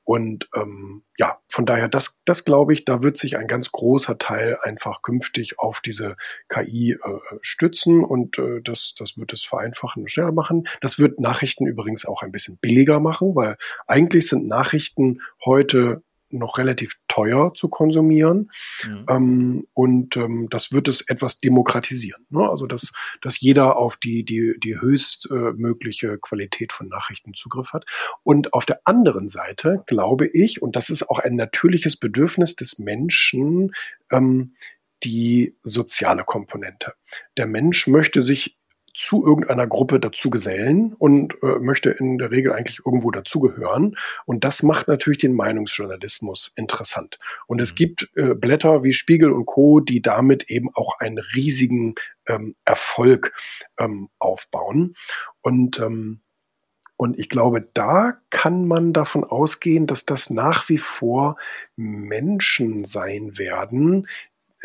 Und ähm, ja, von daher, das, das glaube ich, da wird sich ein ganz großer Teil einfach künftig auf diese KI äh, stützen und äh, das, das wird es vereinfachen und schneller machen. Das wird Nachrichten übrigens auch ein bisschen billiger machen, weil eigentlich sind Nachrichten heute noch relativ teuer zu konsumieren. Mhm. Ähm, und ähm, das wird es etwas demokratisieren. Ne? Also, dass, dass jeder auf die, die, die höchstmögliche äh, Qualität von Nachrichten Zugriff hat. Und auf der anderen Seite glaube ich, und das ist auch ein natürliches Bedürfnis des Menschen, ähm, die soziale Komponente. Der Mensch möchte sich zu irgendeiner Gruppe dazu gesellen und äh, möchte in der Regel eigentlich irgendwo dazugehören. Und das macht natürlich den Meinungsjournalismus interessant. Und es mhm. gibt äh, Blätter wie Spiegel und Co., die damit eben auch einen riesigen ähm, Erfolg ähm, aufbauen. Und ähm, und ich glaube, da kann man davon ausgehen, dass das nach wie vor Menschen sein werden,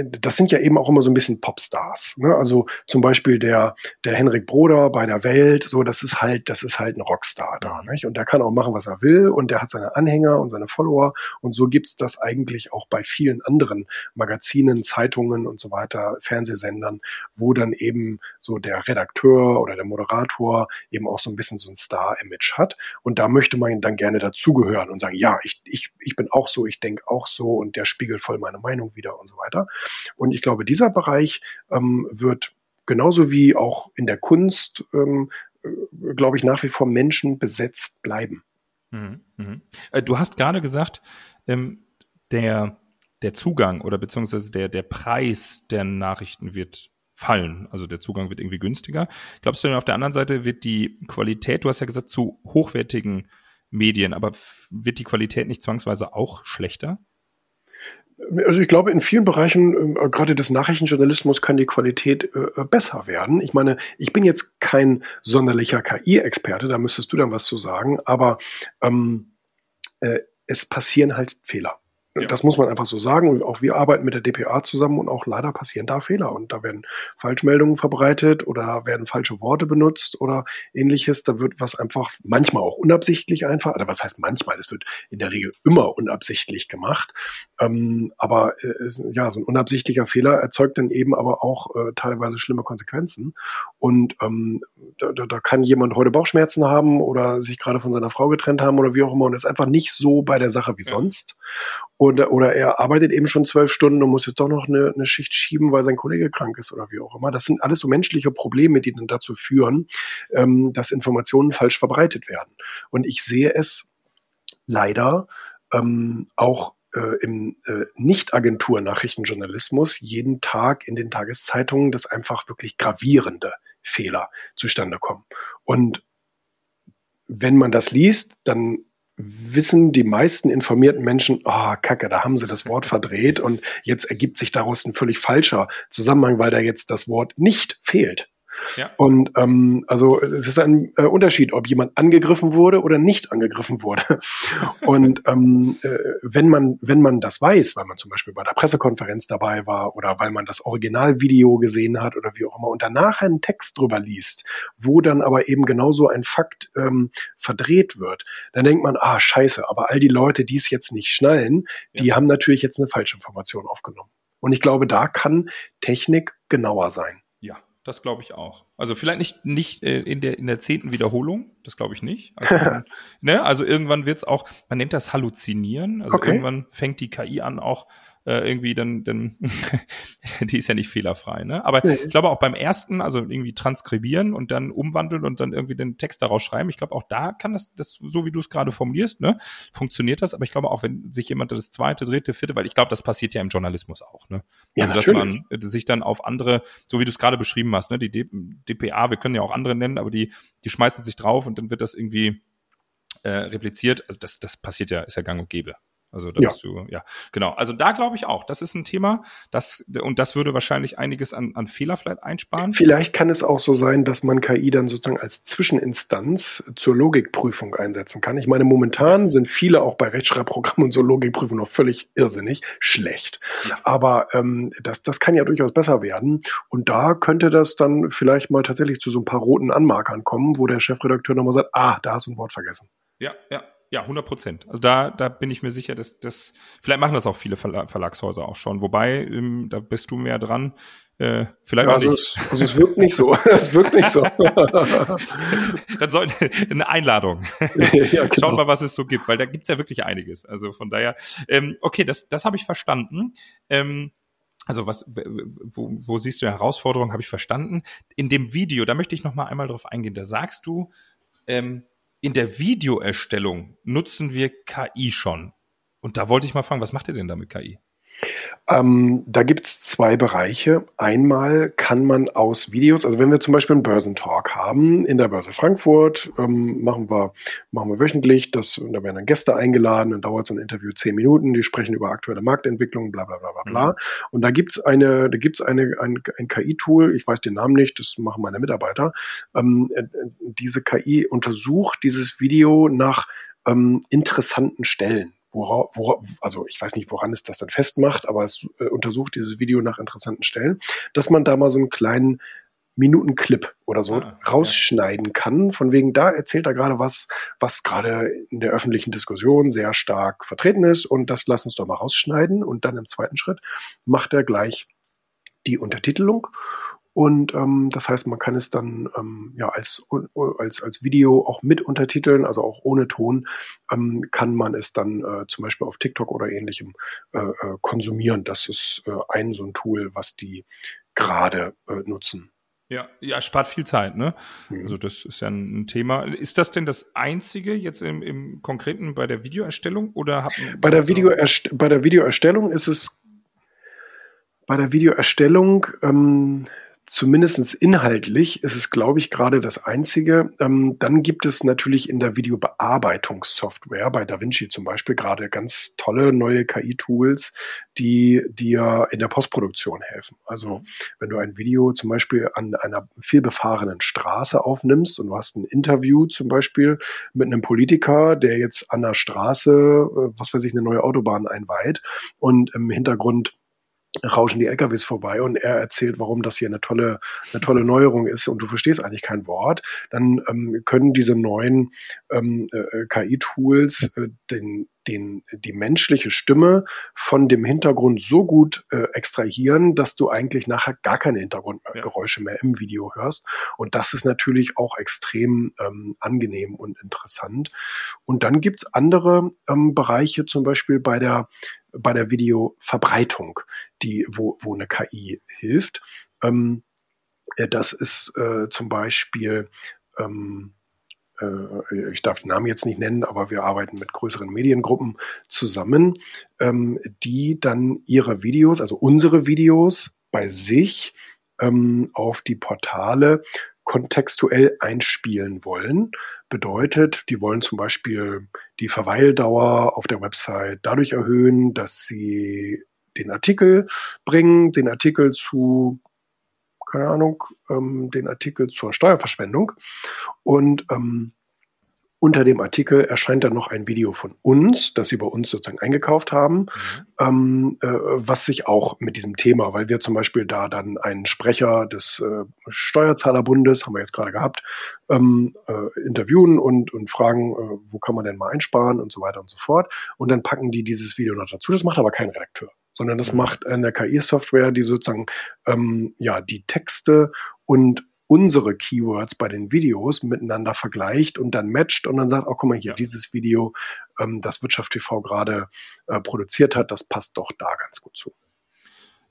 das sind ja eben auch immer so ein bisschen Popstars. Ne? Also zum Beispiel der, der Henrik Broder bei der Welt, so, das ist halt, das ist halt ein Rockstar da. Nicht? Und der kann auch machen, was er will und der hat seine Anhänger und seine Follower. Und so gibt's das eigentlich auch bei vielen anderen Magazinen, Zeitungen und so weiter, Fernsehsendern, wo dann eben so der Redakteur oder der Moderator eben auch so ein bisschen so ein Star-Image hat. Und da möchte man dann gerne dazugehören und sagen, ja, ich, ich, ich bin auch so, ich denke auch so und der spiegelt voll meine Meinung wieder und so weiter. Und ich glaube, dieser Bereich ähm, wird genauso wie auch in der Kunst, ähm, äh, glaube ich, nach wie vor Menschen besetzt bleiben. Mhm, mhm. Äh, du hast gerade gesagt, ähm, der, der Zugang oder beziehungsweise der, der Preis der Nachrichten wird fallen. Also der Zugang wird irgendwie günstiger. Glaubst du denn auf der anderen Seite wird die Qualität, du hast ja gesagt, zu hochwertigen Medien, aber wird die Qualität nicht zwangsweise auch schlechter? Also ich glaube, in vielen Bereichen, äh, gerade des Nachrichtenjournalismus, kann die Qualität äh, besser werden. Ich meine, ich bin jetzt kein sonderlicher KI-Experte, da müsstest du dann was zu sagen, aber ähm, äh, es passieren halt Fehler. Ja. Das muss man einfach so sagen. Und auch wir arbeiten mit der DPA zusammen und auch leider passieren da Fehler. Und da werden Falschmeldungen verbreitet oder werden falsche Worte benutzt oder ähnliches. Da wird was einfach manchmal auch unabsichtlich einfach, oder was heißt manchmal? Es wird in der Regel immer unabsichtlich gemacht. Ähm, aber äh, ja, so ein unabsichtlicher Fehler erzeugt dann eben aber auch äh, teilweise schlimme Konsequenzen. Und ähm, da, da kann jemand heute Bauchschmerzen haben oder sich gerade von seiner Frau getrennt haben oder wie auch immer und ist einfach nicht so bei der Sache wie ja. sonst. Oder, oder er arbeitet eben schon zwölf Stunden und muss jetzt doch noch eine, eine Schicht schieben, weil sein Kollege krank ist oder wie auch immer. Das sind alles so menschliche Probleme, die dann dazu führen, ähm, dass Informationen falsch verbreitet werden. Und ich sehe es leider ähm, auch äh, im äh, Nicht-Agentur-Nachrichtenjournalismus jeden Tag in den Tageszeitungen, dass einfach wirklich gravierende Fehler zustande kommen. Und wenn man das liest, dann wissen die meisten informierten Menschen, oh, Kacke, da haben sie das Wort verdreht und jetzt ergibt sich daraus ein völlig falscher Zusammenhang, weil da jetzt das Wort nicht fehlt. Ja. Und ähm, also es ist ein äh, Unterschied, ob jemand angegriffen wurde oder nicht angegriffen wurde. Und ähm, äh, wenn man wenn man das weiß, weil man zum Beispiel bei der Pressekonferenz dabei war oder weil man das Originalvideo gesehen hat oder wie auch immer und danach einen Text drüber liest, wo dann aber eben genauso ein Fakt ähm, verdreht wird, dann denkt man, ah Scheiße, aber all die Leute, die es jetzt nicht schnallen, ja. die haben natürlich jetzt eine falsche Information aufgenommen. Und ich glaube, da kann Technik genauer sein. Das glaube ich auch. Also vielleicht nicht, nicht äh, in der in der zehnten Wiederholung, das glaube ich nicht. Also, ne? also irgendwann wird's auch, man nennt das Halluzinieren. Also okay. irgendwann fängt die KI an, auch äh, irgendwie dann, dann die ist ja nicht fehlerfrei, ne? Aber mhm. ich glaube auch beim ersten, also irgendwie transkribieren und dann umwandeln und dann irgendwie den Text daraus schreiben, ich glaube auch da kann das, das so wie du es gerade formulierst, ne, funktioniert das. Aber ich glaube auch, wenn sich jemand das zweite, dritte, vierte, weil ich glaube, das passiert ja im Journalismus auch, ne? Ja, also natürlich. dass man sich dann auf andere, so wie du es gerade beschrieben hast, ne, die DPA, wir können ja auch andere nennen, aber die, die schmeißen sich drauf und dann wird das irgendwie äh, repliziert. Also das, das passiert ja, ist ja gang und gäbe. Also da ja. bist du, ja, genau. Also da glaube ich auch, das ist ein Thema, das und das würde wahrscheinlich einiges an, an Fehler vielleicht einsparen. Vielleicht kann es auch so sein, dass man KI dann sozusagen als Zwischeninstanz zur Logikprüfung einsetzen kann. Ich meine, momentan sind viele auch bei Rechtschreibprogrammen und so Logikprüfungen noch völlig irrsinnig schlecht. Ja. Aber ähm, das, das kann ja durchaus besser werden. Und da könnte das dann vielleicht mal tatsächlich zu so ein paar roten Anmarkern kommen, wo der Chefredakteur nochmal sagt, ah, da hast du ein Wort vergessen. Ja, ja, ja, 100 Prozent. Also da, da bin ich mir sicher, dass das, vielleicht machen das auch viele Verlagshäuser auch schon. Wobei, ähm, da bist du mehr dran. Äh, vielleicht ja, also auch nicht. Es, also es wirkt nicht so. es wirkt nicht so. Dann soll eine Einladung. ja, genau. Schaut mal, was es so gibt, weil da gibt's ja wirklich einiges. Also von daher, ähm, okay, das, das habe ich verstanden. Ähm, also was, wo, wo siehst du Herausforderungen, habe ich verstanden. In dem Video, da möchte ich noch mal einmal drauf eingehen. Da sagst du, ähm, in der Videoerstellung nutzen wir KI schon. Und da wollte ich mal fragen, was macht ihr denn da mit KI? Ähm, da gibt es zwei Bereiche. Einmal kann man aus Videos, also wenn wir zum Beispiel einen Börsentalk haben in der Börse Frankfurt, ähm, machen, wir, machen wir wöchentlich, das, da werden dann Gäste eingeladen, dann dauert so ein Interview zehn Minuten, die sprechen über aktuelle Marktentwicklungen, bla bla bla bla bla. Mhm. Und da gibt's eine, da gibt's eine, ein, ein KI-Tool, ich weiß den Namen nicht, das machen meine Mitarbeiter. Ähm, äh, diese KI untersucht dieses Video nach ähm, interessanten Stellen wora, wora, also ich weiß nicht, woran es das dann festmacht, aber es äh, untersucht dieses Video nach interessanten Stellen, dass man da mal so einen kleinen Minutenclip oder so ah, rausschneiden ja. kann. Von wegen, da erzählt er gerade was, was gerade in der öffentlichen Diskussion sehr stark vertreten ist und das lass uns doch mal rausschneiden. Und dann im zweiten Schritt macht er gleich die Untertitelung und ähm, das heißt, man kann es dann ähm, ja als, als, als Video auch mit untertiteln, also auch ohne Ton, ähm, kann man es dann äh, zum Beispiel auf TikTok oder ähnlichem äh, äh, konsumieren. Das ist äh, ein so ein Tool, was die gerade äh, nutzen. Ja, ja, spart viel Zeit, ne? Mhm. Also das ist ja ein, Thema. Ist das denn das einzige jetzt im, im Konkreten bei der Videoerstellung oder hat bei der Videoerst bei der Videoerstellung ist es bei der Videoerstellung ähm, zumindest inhaltlich ist es, glaube ich, gerade das Einzige. Ähm, dann gibt es natürlich in der Videobearbeitungssoftware, bei DaVinci zum Beispiel, gerade ganz tolle neue KI-Tools, die dir in der Postproduktion helfen. Also wenn du ein Video zum Beispiel an einer vielbefahrenen Straße aufnimmst und du hast ein Interview zum Beispiel mit einem Politiker, der jetzt an der Straße, äh, was weiß ich, eine neue Autobahn einweiht und im Hintergrund rauschen die LKWs vorbei und er erzählt, warum das hier eine tolle, eine tolle Neuerung ist und du verstehst eigentlich kein Wort, dann ähm, können diese neuen ähm, äh, KI-Tools äh, den, den, die menschliche Stimme von dem Hintergrund so gut äh, extrahieren, dass du eigentlich nachher gar keine Hintergrundgeräusche mehr im Video hörst. Und das ist natürlich auch extrem ähm, angenehm und interessant. Und dann gibt's andere ähm, Bereiche, zum Beispiel bei der bei der Videoverbreitung, die, wo, wo eine KI hilft. Ähm, äh, das ist äh, zum Beispiel, ähm, äh, ich darf den Namen jetzt nicht nennen, aber wir arbeiten mit größeren Mediengruppen zusammen, ähm, die dann ihre Videos, also unsere Videos bei sich ähm, auf die Portale kontextuell einspielen wollen. Bedeutet, die wollen zum Beispiel die Verweildauer auf der Website dadurch erhöhen, dass sie den Artikel bringen, den Artikel zu, keine Ahnung, ähm, den Artikel zur Steuerverschwendung und ähm, unter dem Artikel erscheint dann noch ein Video von uns, das Sie bei uns sozusagen eingekauft haben, mhm. ähm, äh, was sich auch mit diesem Thema, weil wir zum Beispiel da dann einen Sprecher des äh, Steuerzahlerbundes, haben wir jetzt gerade gehabt, ähm, äh, interviewen und, und fragen, äh, wo kann man denn mal einsparen und so weiter und so fort. Und dann packen die dieses Video noch dazu. Das macht aber kein Redakteur sondern das mhm. macht eine KI-Software, die sozusagen ähm, ja die Texte und unsere Keywords bei den Videos miteinander vergleicht und dann matcht und dann sagt, oh, guck mal hier, dieses Video, ähm, das Wirtschaft TV gerade äh, produziert hat, das passt doch da ganz gut zu.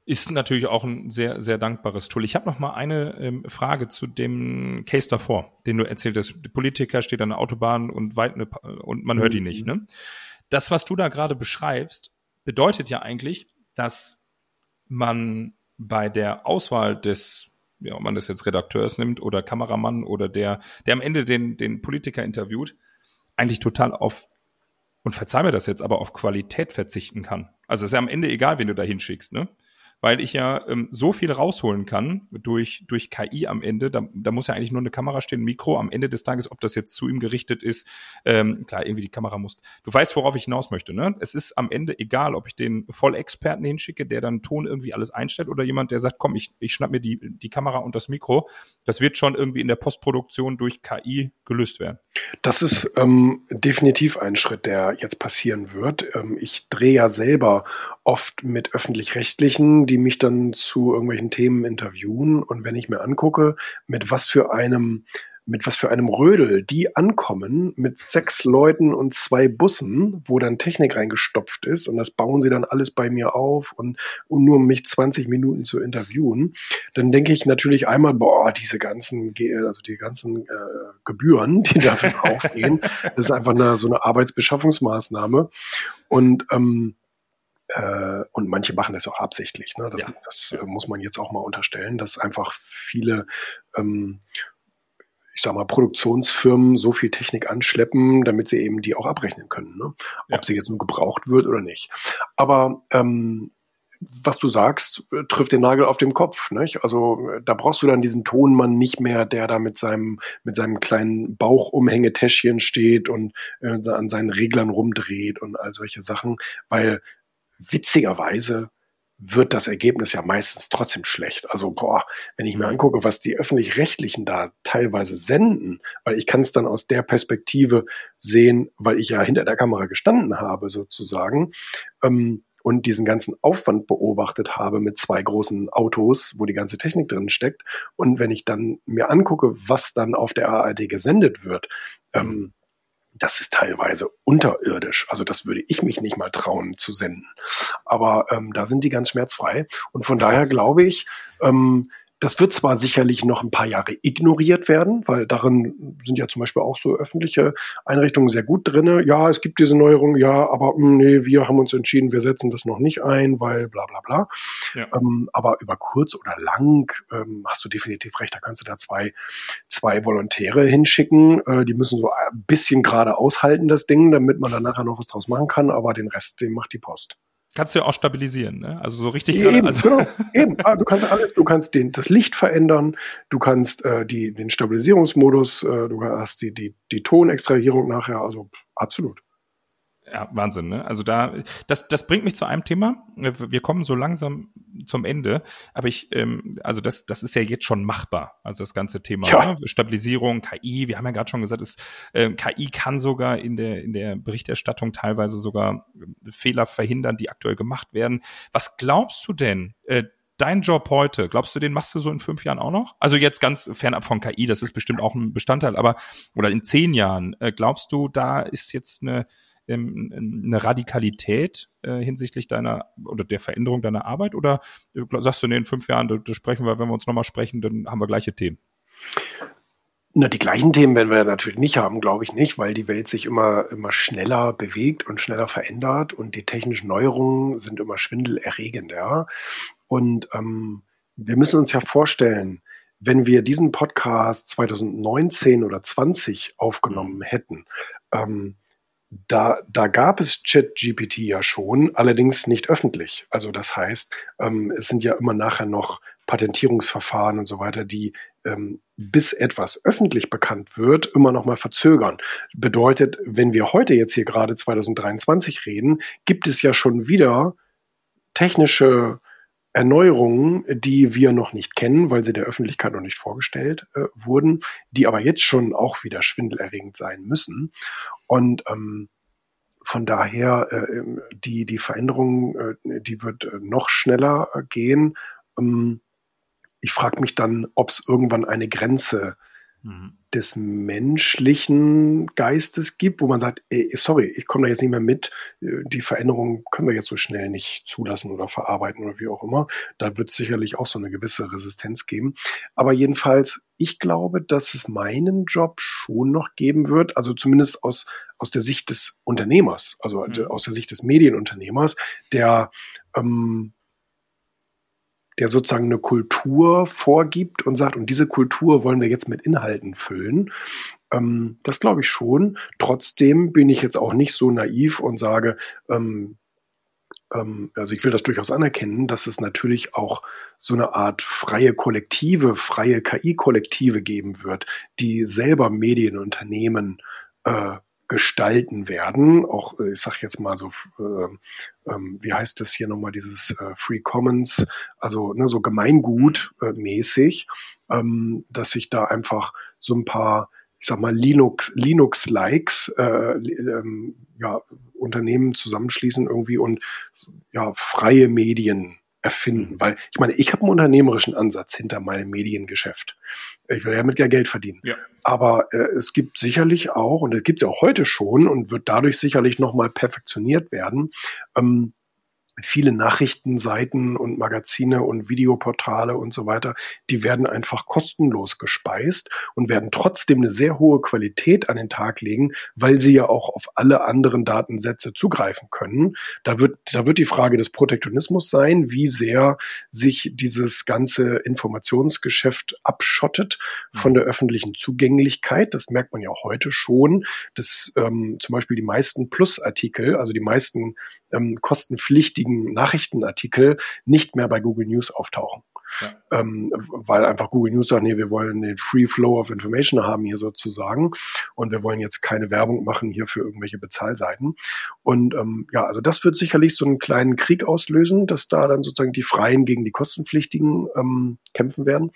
Ist natürlich auch ein sehr, sehr dankbares Tool. Ich habe noch mal eine ähm, Frage zu dem Case davor, den du erzählt hast. Der Politiker steht an der Autobahn und weit eine, und man hört ihn nicht. Mhm. Ne? Das, was du da gerade beschreibst, bedeutet ja eigentlich, dass man bei der Auswahl des ja, ob man das jetzt Redakteurs nimmt oder Kameramann oder der, der am Ende den, den Politiker interviewt, eigentlich total auf, und verzeih mir das jetzt, aber auf Qualität verzichten kann. Also ist ja am Ende egal, wen du da hinschickst, ne? Weil ich ja ähm, so viel rausholen kann durch, durch KI am Ende. Da, da muss ja eigentlich nur eine Kamera stehen, ein Mikro am Ende des Tages, ob das jetzt zu ihm gerichtet ist. Ähm, klar, irgendwie die Kamera muss. Du weißt, worauf ich hinaus möchte, ne? Es ist am Ende egal, ob ich den Vollexperten hinschicke, der dann Ton irgendwie alles einstellt oder jemand, der sagt, komm, ich, ich schnapp mir die, die Kamera und das Mikro. Das wird schon irgendwie in der Postproduktion durch KI gelöst werden. Das ist ähm, definitiv ein Schritt, der jetzt passieren wird. Ähm, ich drehe ja selber oft mit öffentlich-rechtlichen, die mich dann zu irgendwelchen Themen interviewen. Und wenn ich mir angucke, mit was für einem mit was für einem Rödel die ankommen mit sechs Leuten und zwei Bussen, wo dann Technik reingestopft ist. Und das bauen sie dann alles bei mir auf. Und, und nur um mich 20 Minuten zu interviewen, dann denke ich natürlich einmal, boah, diese ganzen, also die ganzen äh, Gebühren, die dafür aufgehen, das ist einfach eine, so eine Arbeitsbeschaffungsmaßnahme. Und ähm, äh, und manche machen das auch absichtlich. Ne? Das, ja. das äh, muss man jetzt auch mal unterstellen, dass einfach viele ähm, ich sag mal, Produktionsfirmen so viel Technik anschleppen, damit sie eben die auch abrechnen können, ne? ob ja. sie jetzt nur gebraucht wird oder nicht. Aber ähm, was du sagst, äh, trifft den Nagel auf dem Kopf. Nicht? Also da brauchst du dann diesen Tonmann nicht mehr, der da mit seinem, mit seinem kleinen Bauchumhängetäschchen steht und äh, an seinen Reglern rumdreht und all solche Sachen, weil witzigerweise wird das Ergebnis ja meistens trotzdem schlecht. Also, boah, wenn ich mir angucke, was die öffentlich-rechtlichen da teilweise senden, weil ich kann es dann aus der Perspektive sehen, weil ich ja hinter der Kamera gestanden habe, sozusagen, ähm, und diesen ganzen Aufwand beobachtet habe mit zwei großen Autos, wo die ganze Technik drin steckt. Und wenn ich dann mir angucke, was dann auf der ARD gesendet wird, ähm, das ist teilweise unterirdisch. Also das würde ich mich nicht mal trauen zu senden. Aber ähm, da sind die ganz schmerzfrei. Und von daher glaube ich, ähm, das wird zwar sicherlich noch ein paar Jahre ignoriert werden, weil darin sind ja zum Beispiel auch so öffentliche Einrichtungen sehr gut drinne. Ja, es gibt diese Neuerung, ja, aber mh, hm, nee, wir haben uns entschieden, wir setzen das noch nicht ein, weil bla bla bla. Ja. Ähm, aber über kurz oder lang ähm, hast du definitiv recht, da kannst du da zwei, zwei Volontäre hinschicken. Äh, die müssen so ein bisschen gerade aushalten, das Ding, damit man dann nachher noch was draus machen kann, aber den Rest, den macht die Post. Kannst du ja auch stabilisieren, ne? Also so richtig. Eben, also genau, eben. Ah, du kannst alles, du kannst den, das Licht verändern, du kannst äh, die, den Stabilisierungsmodus, äh, du hast die, die, die Tonextrahierung nachher, also absolut. Ja, Wahnsinn, ne? Also da, das, das bringt mich zu einem Thema. Wir kommen so langsam zum Ende, aber ich, ähm, also das, das ist ja jetzt schon machbar. Also das ganze Thema ja. ne? Stabilisierung, KI. Wir haben ja gerade schon gesagt, es, äh, KI kann sogar in der in der Berichterstattung teilweise sogar äh, Fehler verhindern, die aktuell gemacht werden. Was glaubst du denn? Äh, dein Job heute, glaubst du, den machst du so in fünf Jahren auch noch? Also jetzt ganz fernab von KI, das ist bestimmt auch ein Bestandteil, aber oder in zehn Jahren, äh, glaubst du, da ist jetzt eine ähm, eine Radikalität äh, hinsichtlich deiner oder der Veränderung deiner Arbeit? Oder äh, sagst du, nee, in fünf Jahren, da, da sprechen wir, wenn wir uns nochmal sprechen, dann haben wir gleiche Themen? Na, die gleichen Themen werden wir natürlich nicht haben, glaube ich nicht, weil die Welt sich immer, immer schneller bewegt und schneller verändert und die technischen Neuerungen sind immer schwindelerregender. Und ähm, wir müssen uns ja vorstellen, wenn wir diesen Podcast 2019 oder 20 aufgenommen hätten, ähm, da, da gab es ChatGPT ja schon, allerdings nicht öffentlich. Also das heißt, ähm, es sind ja immer nachher noch Patentierungsverfahren und so weiter, die ähm, bis etwas öffentlich bekannt wird, immer noch mal verzögern. Bedeutet, wenn wir heute jetzt hier gerade 2023 reden, gibt es ja schon wieder technische Erneuerungen, die wir noch nicht kennen, weil sie der Öffentlichkeit noch nicht vorgestellt äh, wurden, die aber jetzt schon auch wieder schwindelerregend sein müssen. Und ähm, von daher, äh, die, die Veränderung, äh, die wird äh, noch schneller äh, gehen. Ähm, ich frage mich dann, ob es irgendwann eine Grenze mhm. des menschlichen Geistes gibt, wo man sagt, ey, sorry, ich komme da jetzt nicht mehr mit, äh, die Veränderung können wir jetzt so schnell nicht zulassen oder verarbeiten oder wie auch immer. Da wird es sicherlich auch so eine gewisse Resistenz geben. Aber jedenfalls, ich glaube, dass es meinen Job schon noch geben wird, also zumindest aus, aus der Sicht des Unternehmers, also mhm. aus der Sicht des Medienunternehmers, der ähm, der sozusagen eine Kultur vorgibt und sagt, und diese Kultur wollen wir jetzt mit Inhalten füllen. Ähm, das glaube ich schon. Trotzdem bin ich jetzt auch nicht so naiv und sage, ähm, ähm, also ich will das durchaus anerkennen, dass es natürlich auch so eine Art freie Kollektive, freie KI-Kollektive geben wird, die selber Medienunternehmen äh, gestalten werden. Auch, äh, ich sag jetzt mal so, äh, ähm, wie heißt das hier nochmal, dieses äh, Free Commons, also ne, so Gemeingut äh, mäßig, ähm, dass sich da einfach so ein paar, ich sag mal, Linux, Linux-Likes, äh, ähm, ja, Unternehmen zusammenschließen irgendwie und ja, freie Medien erfinden. Weil ich meine, ich habe einen unternehmerischen Ansatz hinter meinem Mediengeschäft. Ich will ja mit Geld verdienen. Ja. Aber äh, es gibt sicherlich auch, und es gibt es ja auch heute schon und wird dadurch sicherlich nochmal perfektioniert werden, ähm, viele Nachrichtenseiten und Magazine und Videoportale und so weiter, die werden einfach kostenlos gespeist und werden trotzdem eine sehr hohe Qualität an den Tag legen, weil sie ja auch auf alle anderen Datensätze zugreifen können. Da wird, da wird die Frage des Protektionismus sein, wie sehr sich dieses ganze Informationsgeschäft abschottet von der öffentlichen Zugänglichkeit. Das merkt man ja heute schon, dass ähm, zum Beispiel die meisten Plusartikel, also die meisten ähm, kostenpflichtigen wichtigen Nachrichtenartikel nicht mehr bei Google News auftauchen. Ja. Ähm, weil einfach Google News sagt, nee, wir wollen den Free Flow of Information haben hier sozusagen und wir wollen jetzt keine Werbung machen hier für irgendwelche Bezahlseiten. Und ähm, ja, also das wird sicherlich so einen kleinen Krieg auslösen, dass da dann sozusagen die Freien gegen die Kostenpflichtigen ähm, kämpfen werden.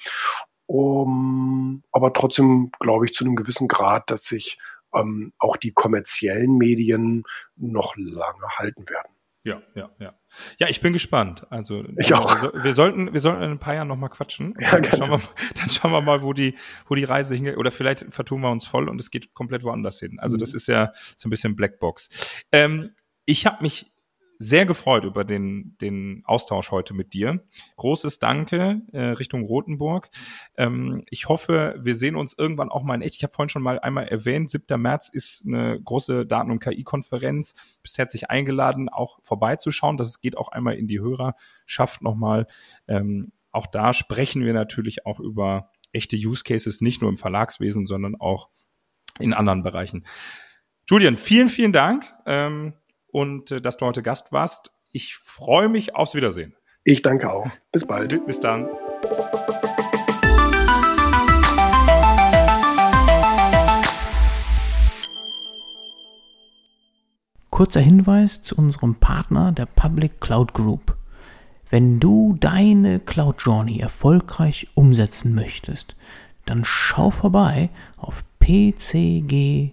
Um, aber trotzdem glaube ich zu einem gewissen Grad, dass sich ähm, auch die kommerziellen Medien noch lange halten werden. Ja, ja, ja. Ja, ich bin gespannt. Also ich auch. Wir, wir sollten, wir sollten in ein paar Jahren nochmal quatschen. Ja, dann, schauen wir, dann schauen wir mal, wo die, wo die Reise hingeht. Oder vielleicht vertun wir uns voll und es geht komplett woanders hin. Also mhm. das ist ja so ein bisschen Blackbox. Ähm, ich habe mich sehr gefreut über den, den Austausch heute mit dir. Großes Danke äh, Richtung Rothenburg. Ähm, ich hoffe, wir sehen uns irgendwann auch mal in echt. Ich habe vorhin schon mal einmal erwähnt, 7. März ist eine große Daten- und KI-Konferenz. Bist herzlich eingeladen, auch vorbeizuschauen. Das geht auch einmal in die Hörerschaft nochmal. Ähm, auch da sprechen wir natürlich auch über echte Use Cases, nicht nur im Verlagswesen, sondern auch in anderen Bereichen. Julian, vielen, vielen Dank. Ähm, und äh, dass du heute Gast warst. Ich freue mich aufs Wiedersehen. Ich danke auch. Bis bald. Bis dann. Kurzer Hinweis zu unserem Partner, der Public Cloud Group. Wenn du deine Cloud Journey erfolgreich umsetzen möchtest, dann schau vorbei auf pcg.io.